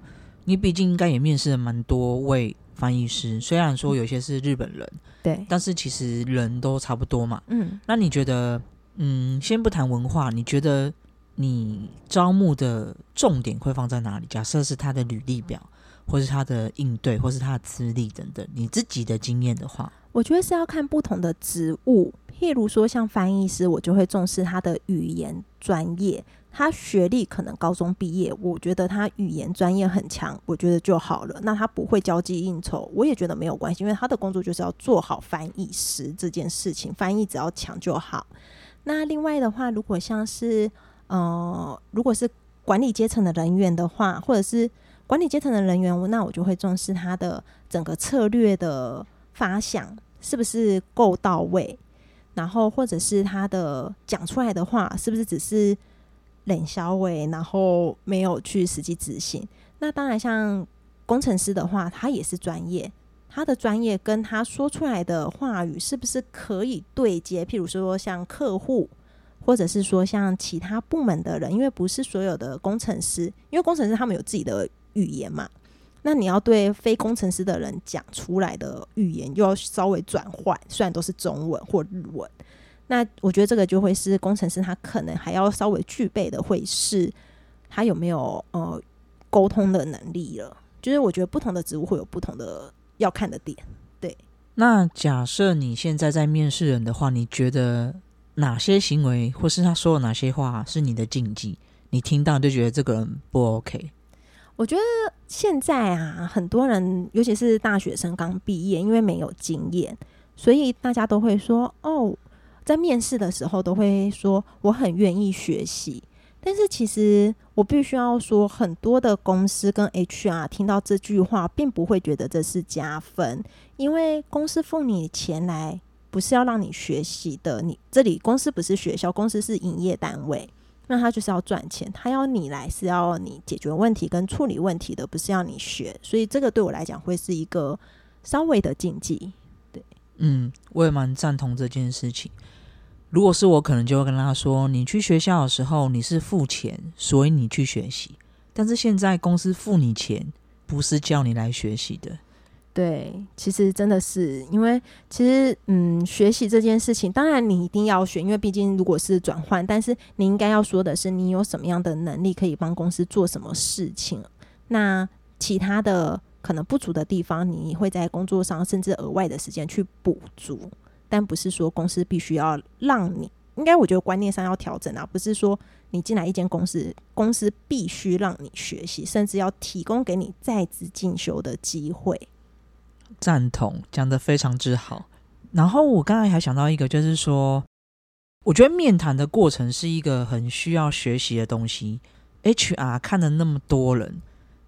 你毕竟应该也面试了蛮多位翻译师，虽然说有些是日本人，对，但是其实人都差不多嘛。嗯，那你觉得，嗯，先不谈文化，你觉得你招募的重点会放在哪里？假设是他的履历表，或是他的应对，或是他的资历等等，你自己的经验的话，我觉得是要看不同的职务，譬如说像翻译师，我就会重视他的语言专业。他学历可能高中毕业，我觉得他语言专业很强，我觉得就好了。那他不会交际应酬，我也觉得没有关系，因为他的工作就是要做好翻译师这件事情，翻译只要强就好。那另外的话，如果像是呃，如果是管理阶层的人员的话，或者是管理阶层的人员，那我就会重视他的整个策略的发想是不是够到位，然后或者是他的讲出来的话是不是只是冷消尾，然后没有去实际执行。那当然，像工程师的话，他也是专业，他的专业跟他说出来的话语是不是可以对接？譬如说像客户，或者是说像其他部门的人，因为不是所有的工程师，因为工程师他们有自己的语言嘛。那你要对非工程师的人讲出来的语言，又要稍微转换，虽然都是中文或日文。那我觉得这个就会是工程师他可能还要稍微具备的，会是他有没有呃沟通的能力了。就是我觉得不同的职务会有不同的要看的点。对那假设你现在在面试人的话，你觉得哪些行为或是他说了哪些话是你的禁忌？你听到就觉得这个人不 OK？我觉得现在啊，很多人尤其是大学生刚毕业，因为没有经验，所以大家都会说哦，在面试的时候都会说我很愿意学习。但是其实我必须要说，很多的公司跟 HR 听到这句话，并不会觉得这是加分，因为公司付你钱来，不是要让你学习的。你这里公司不是学校，公司是营业单位，那他就是要赚钱，他要你来是要你解决问题跟处理问题的，不是要你学。所以这个对我来讲会是一个稍微的禁忌。对，嗯，我也蛮赞同这件事情。如果是我，可能就会跟他说：“你去学校的时候，你是付钱，所以你去学习。但是现在公司付你钱，不是叫你来学习的。”对，其实真的是因为，其实嗯，学习这件事情，当然你一定要学，因为毕竟如果是转换，但是你应该要说的是，你有什么样的能力可以帮公司做什么事情。那其他的可能不足的地方，你会在工作上甚至额外的时间去补足。但不是说公司必须要让你，应该我觉得观念上要调整啊，不是说你进来一间公司，公司必须让你学习，甚至要提供给你在职进修的机会。赞同，讲的非常之好。然后我刚才还想到一个，就是说，我觉得面谈的过程是一个很需要学习的东西。HR 看了那么多人，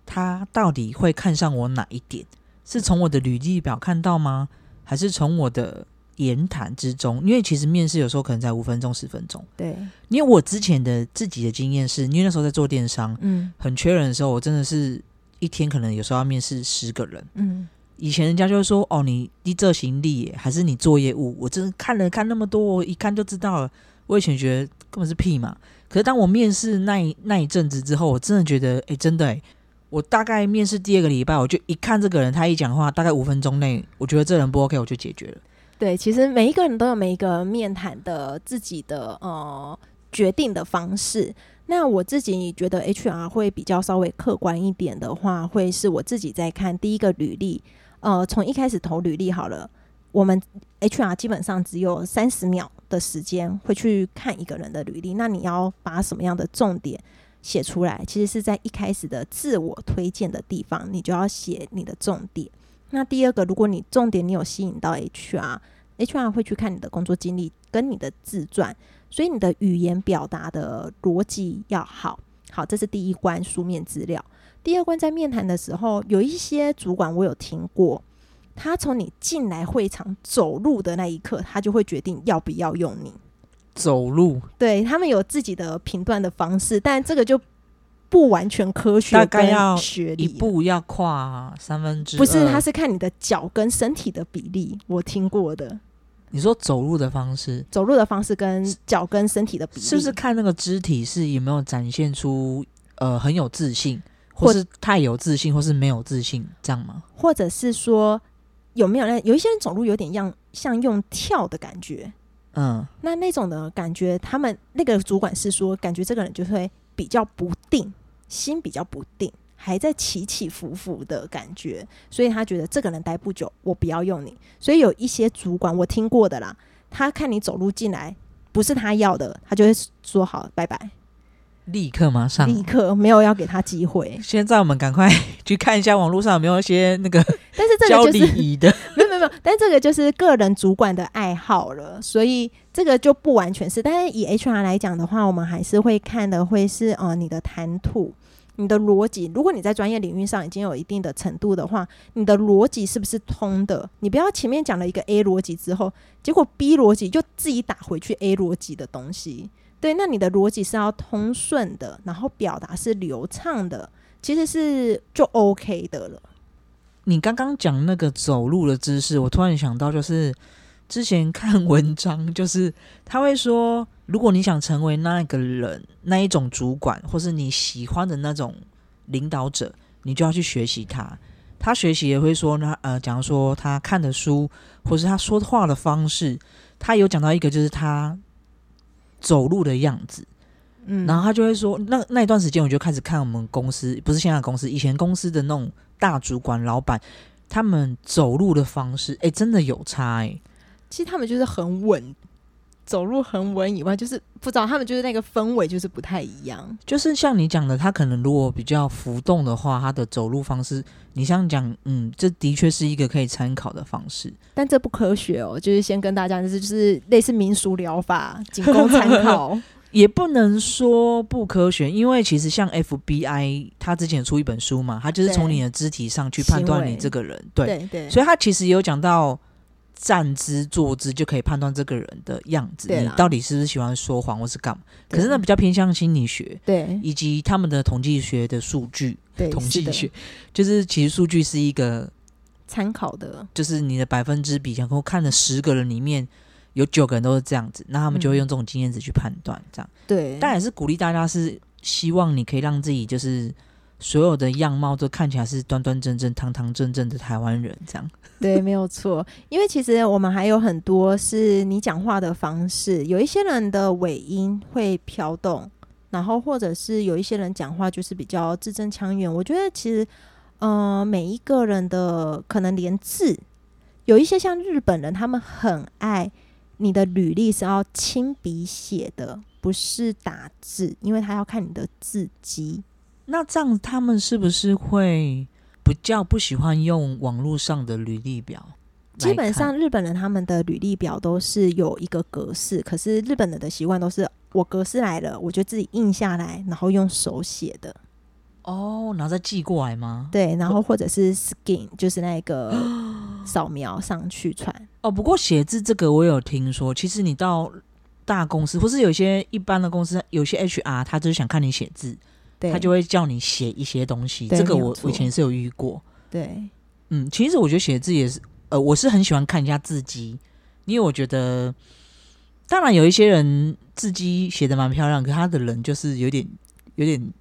他到底会看上我哪一点？是从我的履历表看到吗？还是从我的？言谈之中，因为其实面试有时候可能在五分钟、十分钟。对，因为我之前的自己的经验是，因为那时候在做电商，嗯，很缺人的时候，我真的是一天可能有时候要面试十个人。嗯，以前人家就会说，哦，你你这行李还是你做业务？我真的看了看那么多，我一看就知道了。我以前觉得根本是屁嘛。可是当我面试那一那一阵子之后，我真的觉得，哎，真的，哎，我大概面试第二个礼拜，我就一看这个人，他一讲话，大概五分钟内，我觉得这人不 OK，我就解决了。对，其实每一个人都有每一个面谈的自己的呃决定的方式。那我自己觉得 HR 会比较稍微客观一点的话，会是我自己在看第一个履历。呃，从一开始投履历好了，我们 HR 基本上只有三十秒的时间会去看一个人的履历。那你要把什么样的重点写出来？其实是在一开始的自我推荐的地方，你就要写你的重点。那第二个，如果你重点你有吸引到 HR，HR 会去看你的工作经历跟你的自传，所以你的语言表达的逻辑要好。好，这是第一关书面资料。第二关在面谈的时候，有一些主管我有听过，他从你进来会场走路的那一刻，他就会决定要不要用你。走路，对他们有自己的评断的方式，但这个就。不完全科学，大概要学一步要跨三分之，不是，他是看你的脚跟身体的比例。我听过的，你说走路的方式，走路的方式跟脚跟身体的比例，是不是看那个肢体是有没有展现出呃很有自信，或是太有自信，或是没有自信，这样吗？或者是说有没有那有一些人走路有点像像用跳的感觉，嗯，那那种的感觉，他们那个主管是说，感觉这个人就会比较不定。心比较不定，还在起起伏伏的感觉，所以他觉得这个人待不久，我不要用你。所以有一些主管我听过的啦，他看你走路进来不是他要的，他就会说好拜拜，立刻马上，立刻没有要给他机会。现在我们赶快去看一下网络上有没有一些那个，但是这个就是礼仪的，没有没有没有，但这个就是个人主管的爱好了，所以这个就不完全是。但是以 HR 来讲的话，我们还是会看的会是呃你的谈吐。你的逻辑，如果你在专业领域上已经有一定的程度的话，你的逻辑是不是通的？你不要前面讲了一个 A 逻辑之后，结果 B 逻辑就自己打回去 A 逻辑的东西。对，那你的逻辑是要通顺的，然后表达是流畅的，其实是就 OK 的了。你刚刚讲那个走路的姿势，我突然想到，就是之前看文章，就是他会说。如果你想成为那个人，那一种主管，或是你喜欢的那种领导者，你就要去学习他。他学习也会说呢，呃，假如说他看的书，或是他说话的方式，他有讲到一个就是他走路的样子，嗯，然后他就会说，那那一段时间我就开始看我们公司，不是现在公司，以前公司的那种大主管、老板，他们走路的方式，哎，真的有差哎、其实他们就是很稳，走路很稳以外，就是不知道他们就是那个氛围就是不太一样。就是像你讲的，他可能如果比较浮动的话，他的走路方式，你像讲，嗯，这的确是一个可以参考的方式。但这不科学哦，就是先跟大家就是就是类似民俗疗法，仅供参考。也不能说不科学，因为其实像 FBI，他之前出一本书嘛，他就是从你的肢体上去判断你这个人，对，对对，所以他其实也有讲到站姿、坐姿就可以判断这个人的样子，你到底是不是喜欢说谎或是干嘛。可是那比较偏向心理学对。以及他们的统计学的数据，对统计学就是其实数据是一个参考的，就是你的百分之比，然后看了十个人里面有九个人都是这样子，那他们就会嗯用这种经验值去判断，这样。对，但也是鼓励大家是希望你可以让自己就是所有的样貌都看起来是端端正正、堂堂正正的台湾人，这样。对，没有错。因为其实我们还有很多是你讲话的方式，有一些人的尾音会飘动，然后或者是有一些人讲话就是比较字正腔圆。我觉得其实，呃，每一个人的可能连字，有一些像日本人，他们很爱你的履历是要亲笔写的，不是打字，因为他要看你的字迹。那这样他们是不是会比较不喜欢用网络上的履历表？基本上日本人他们的履历表都是有一个格式，可是日本人的习惯都是我格式来了，我就自己印下来，然后用手写的，哦，然后再寄过来吗？对，然后或者是 skin 就是那个 扫描上去传，哦，不过写字这个我有听说，其实你到大公司或是有些一般的公司，有些 HR 他就是想看你写字，对，他就会叫你写一些东西。这个我我以前是有遇过。对嗯，其实我觉得写字也是，呃，我是很喜欢看一下字迹，因为我觉得，当然有一些人字迹写的蛮漂亮，可他的人就是有点有点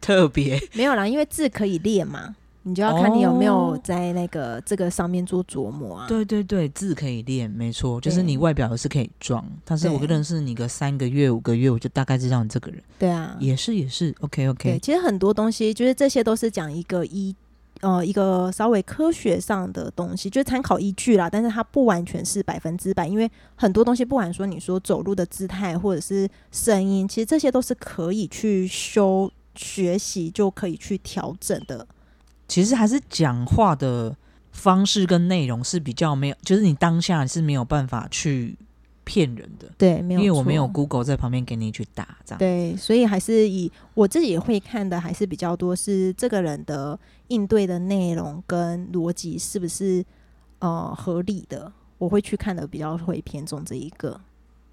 特别。没有啦，因为字可以练嘛，你就要看你有没有哦在那个这个上面做琢磨啊。对对对，字可以练，没错，就是你外表是可以装，但是我对认识你个三个月、五个月，我就大概知道你这个人。对啊，也是也是，OK，OK，其实很多东西就是这些都是讲一个一呃一个稍微科学上的东西，就是参考依据啦，但是它不完全是百分之百，因为很多东西不管说你说走路的姿态或者是声音，其实这些都是可以去修学习就可以去调整的。其实还是讲话的方式跟内容是比较没有，就是你当下是没有办法去骗人的，对，没有，因为我没有。Google 在旁边给你去打这样。对，所以还是以我自己会看的，还是比较多是这个人的应对的内容跟逻辑是不是呃合理的，我会去看的比较会偏重这一个。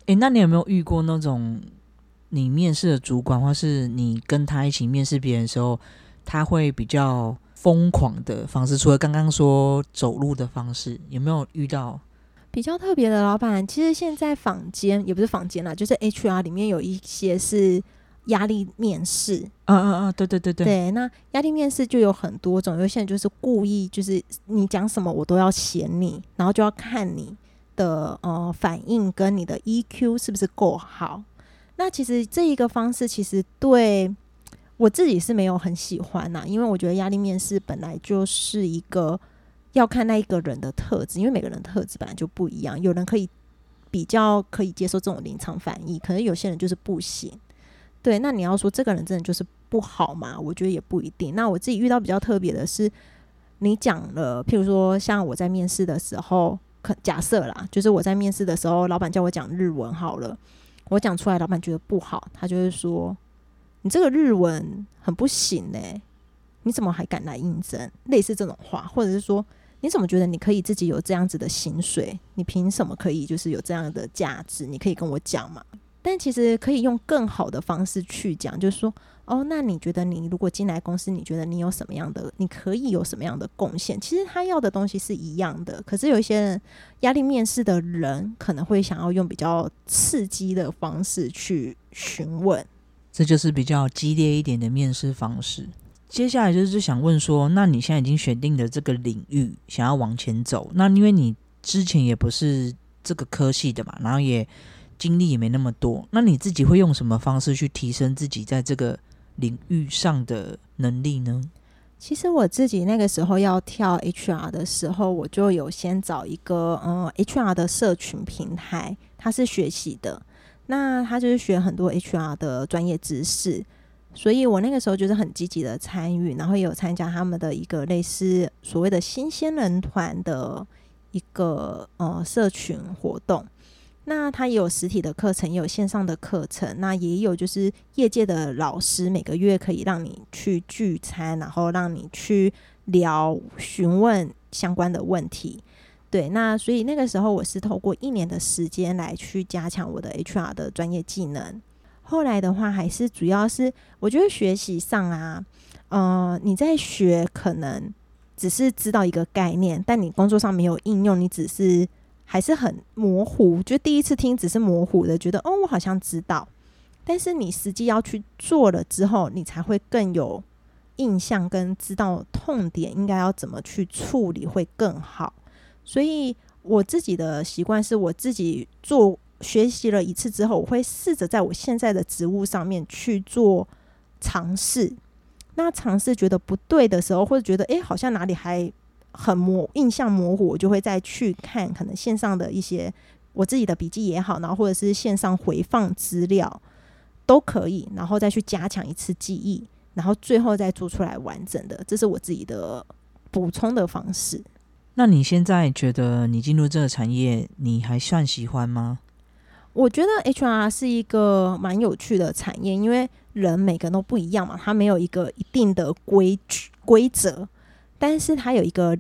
诶，那你有没有遇过那种你面试的主管，或是你跟他一起面试别人的时候，他会比较疯狂的方式？除了刚刚说走路的方式，有没有遇到？比较特别的老板，其实现在坊间也不是坊间啦，就是 HR 里面有一些是压力面试。嗯嗯嗯，对对对对，对，那压力面试就有很多种，有些人就是故意就是你讲什么我都要嫌你，然后就要看你的呃反应跟你的 EQ 是不是够好。那其实这一个方式其实对我自己是没有很喜欢呐，因为我觉得压力面试本来就是一个要看那一个人的特质，因为每个人特质本来就不一样，有人可以比较可以接受这种临场反应，可能有些人就是不行。对，那你要说这个人真的就是不好嘛？我觉得也不一定。那我自己遇到比较特别的是，你讲了，譬如说像我在面试的时候，可假设啦，就是我在面试的时候，老板叫我讲日文好了，我讲出来，老板觉得不好，他就会说你这个日文很不行呢、你怎么还敢来应征？类似这种话，或者是说你怎么觉得你可以自己有这样子的薪水？你凭什么可以就是有这样的价值？你可以跟我讲嘛？但其实可以用更好的方式去讲，就是说，哦，那你觉得你如果进来公司，你觉得你有什么样的，你可以有什么样的贡献？其实他要的东西是一样的，可是有一些压力面试的人可能会想要用比较刺激的方式去询问。这就是比较激烈一点的面试方式。接下来就是想问说，那你现在已经选定的这个领域，想要往前走，那因为你之前也不是这个科系的嘛，然后也经历也没那么多，那你自己会用什么方式去提升自己在这个领域上的能力呢？其实我自己那个时候要跳 HR 的时候，我就有先找一个嗯 HR 的社群平台，它是学习的，那他就是学很多 HR 的专业知识，所以我那个时候就是很积极的参与，然后也有参加他们的一个类似所谓的新鲜人团的一个呃社群活动。那它也有实体的课程，也有线上的课程，那也有就是业界的老师每个月可以让你去聚餐，然后让你去聊询问相关的问题。对，那所以那个时候我是透过一年的时间来去加强我的 HR 的专业技能。后来的话，还是主要是我觉得学习上啊，呃，你在学可能只是知道一个概念，但你工作上没有应用，你只是。还是很模糊，就第一次听只是模糊的，觉得哦，我好像知道，但是你实际要去做了之后，你才会更有印象，跟知道痛点应该要怎么去处理会更好。所以我自己的习惯是我自己做学习了一次之后，我会试着在我现在的职务上面去做尝试。那尝试觉得不对的时候，或者觉得诶，好像哪里还。很模印象模糊，我就会再去看可能线上的一些我自己的笔记也好，然后或者是线上回放资料都可以，然后再去加强一次记忆，然后最后再做出来完整的，这是我自己的补充的方式。那你现在觉得你进入这个产业，你还算喜欢吗？我觉得 HR 是一个蛮有趣的产业，因为人每个人都不一样嘛，它没有一个一定的规矩规则。但是它有一个，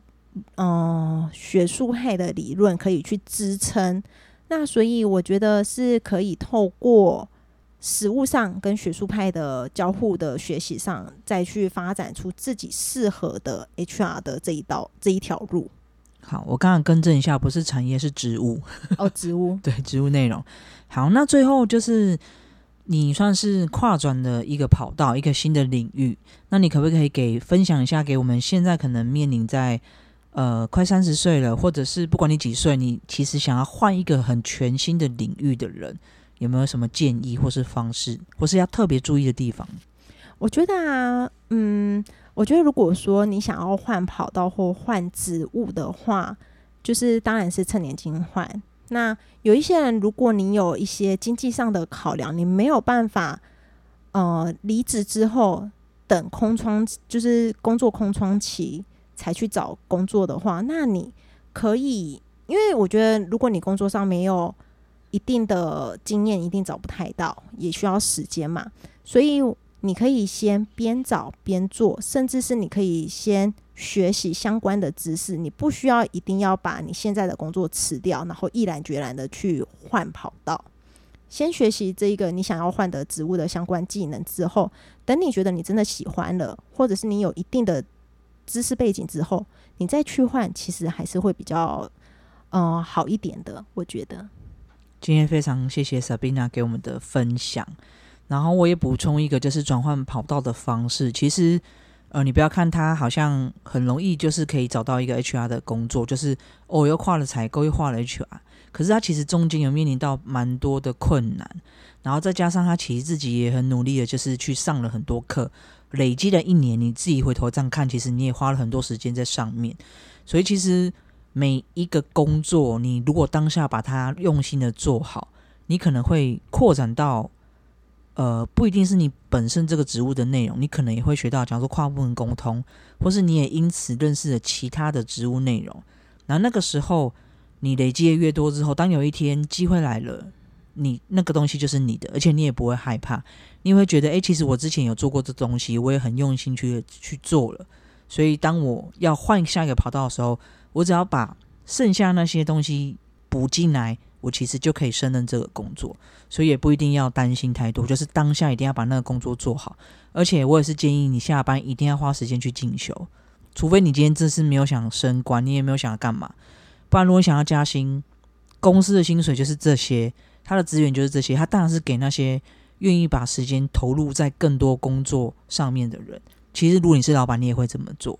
嗯，学术派的理论可以去支撑，那所以我觉得是可以透过实物上跟学术派的交互的学习上，再去发展出自己适合的 HR 的这一道这一条路。好，我刚刚更正一下，不是产业是植物哦，植物 对植物内容。好，那最后就是。你算是跨转的一个跑道，一个新的领域。那你可不可以给分享一下，给我们现在可能面临在呃快三十岁了，或者是不管你几岁，你其实想要换一个很全新的领域的人，有没有什么建议或是方式，或是要特别注意的地方？我觉得啊，嗯，我觉得如果说你想要换跑道或换职务的话，就是当然是趁年轻换。那有一些人，如果你有一些经济上的考量，你没有办法，呃，离职之后等空窗，就是工作空窗期才去找工作的话，那你可以，因为我觉得，如果你工作上没有一定的经验，一定找不太到，也需要时间嘛，所以。你可以先边找边做，甚至是你可以先学习相关的知识。你不需要一定要把你现在的工作辞掉，然后毅然决然的去换跑道。先学习这一个你想要换的职务的相关技能之后，等你觉得你真的喜欢了，或者是你有一定的知识背景之后，你再去换，其实还是会比较嗯好一点的。我觉得今天非常谢谢 Sabina 给我们的分享。然后我也补充一个，就是转换跑道的方式。其实，呃，你不要看它好像很容易，就是可以找到一个 HR 的工作，就是哦，又跨了采购，又跨了 HR。可是它其实中间有面临到蛮多的困难，然后再加上他其实自己也很努力的，就是去上了很多课，累积了一年。你自己回头这样看，其实你也花了很多时间在上面。所以其实每一个工作，你如果当下把它用心的做好，你可能会扩展到。呃，不一定是你本身这个职务的内容，你可能也会学到，假如说跨部门沟通，或是你也因此认识了其他的职务内容。然后那个时候，你累积的越多之后，当有一天机会来了，你那个东西就是你的，而且你也不会害怕，你会觉得，哎，其实我之前有做过这东西，我也很用心去去做了。所以当我要换下一个跑道的时候，我只要把剩下那些东西补进来。我其实就可以胜任这个工作，所以也不一定要担心太多，就是当下一定要把那个工作做好。而且我也是建议你下班一定要花时间去进修，除非你今天这是没有想升官，你也没有想要干嘛，不然如果你想要加薪，公司的薪水就是这些，他的资源就是这些，他当然是给那些愿意把时间投入在更多工作上面的人。其实如果你是老板，你也会这么做。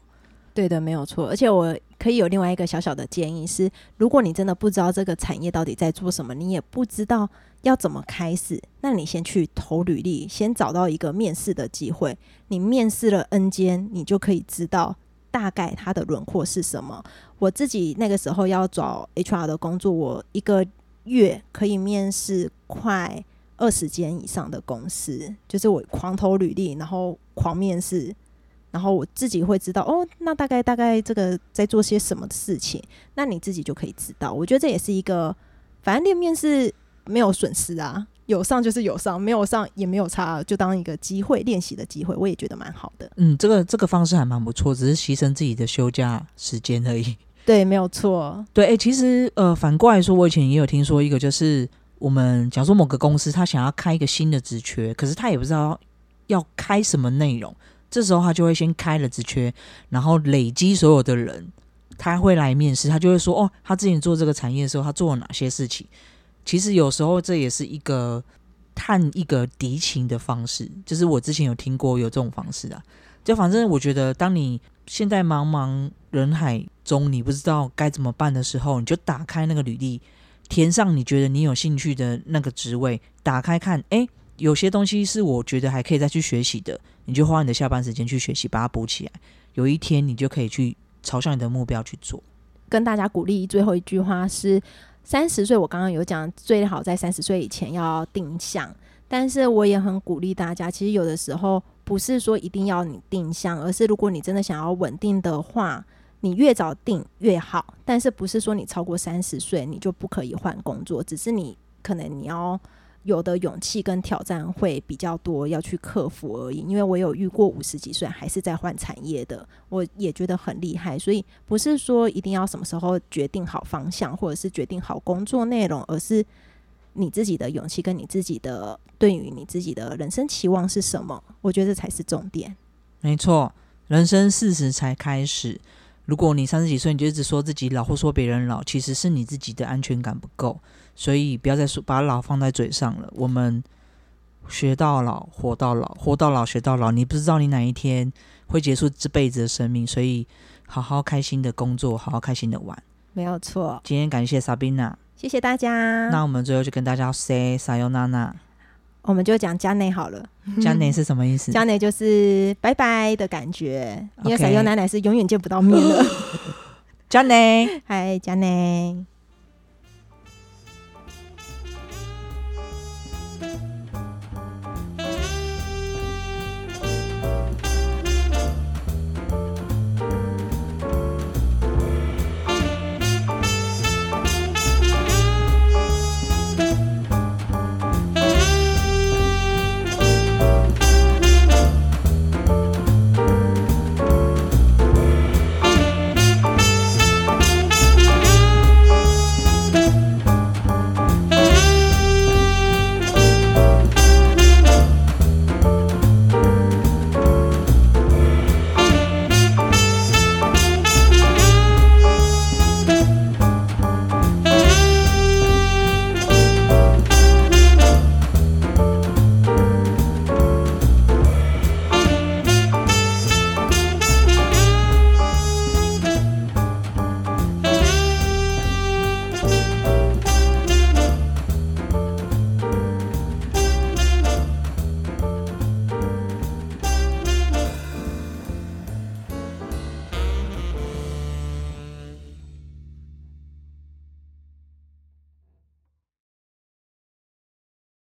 对的，没有错。而且我可以有另外一个小小的建议是：如果你真的不知道这个产业到底在做什么，你也不知道要怎么开始，那你先去投履历，先找到一个面试的机会。你面试了 N 间，你就可以知道大概它的轮廓是什么。我自己那个时候要找 HR 的工作，我一个月可以面试快二十间以上的公司，就是我狂投履历，然后狂面试。然后我自己会知道哦，那大概大概这个在做些什么事情，那你自己就可以知道。我觉得这也是一个，反正练面试没有损失啊，有上就是有上，没有上也没有差，就当一个机会练习的机会，我也觉得蛮好的。嗯，这个这个方式还蛮不错，只是牺牲自己的休假时间而已。对，没有错。对，哎，其实呃，反过来说，我以前也有听说一个，就是我们假如说某个公司他想要开一个新的职缺，可是他也不知道要开什么内容。这时候他就会先开了职缺，然后累积所有的人，他会来面试，他就会说：“哦，他之前做这个产业的时候，他做了哪些事情？”其实有时候这也是一个探一个敌情的方式，就是我之前有听过有这种方式啊。就反正我觉得，当你现在茫茫人海中你不知道该怎么办的时候，你就打开那个履历，填上你觉得你有兴趣的那个职位，打开看，哎。有些东西是我觉得还可以再去学习的，你就花你的下班时间去学习，把它补起来。有一天你就可以去朝向你的目标去做。跟大家鼓励最后一句话是：三十岁，我刚刚有讲，最好在三十岁以前要定向。但是我也很鼓励大家，其实有的时候不是说一定要你定向，而是如果你真的想要稳定的话，你越早定越好。但是不是说你超过三十岁你就不可以换工作，只是你可能你要。有的勇气跟挑战会比较多，要去克服而已。因为我有遇过五十几岁还是在换产业的，我也觉得很厉害。所以不是说一定要什么时候决定好方向，或者是决定好工作内容，而是你自己的勇气跟你自己的对于你自己的人生期望是什么？我觉得这才是重点。没错，人生四十才开始。如果你三十几岁你就一直说自己老或说别人老，其实是你自己的安全感不够。所以不要再说把老放在嘴上了。我们学到老，活到老，活到老，学到老。你不知道你哪一天会结束这辈子的生命，所以好好开心的工作，好好开心的玩，没有错。今天感谢 Sabina，谢谢大家。那我们最后就跟大家 say sayonara，我们就讲加内好了。加内是什么意思？加内就是拜拜的感觉，因为 sayonara 是永远见不到面了。加内，嗨，加内。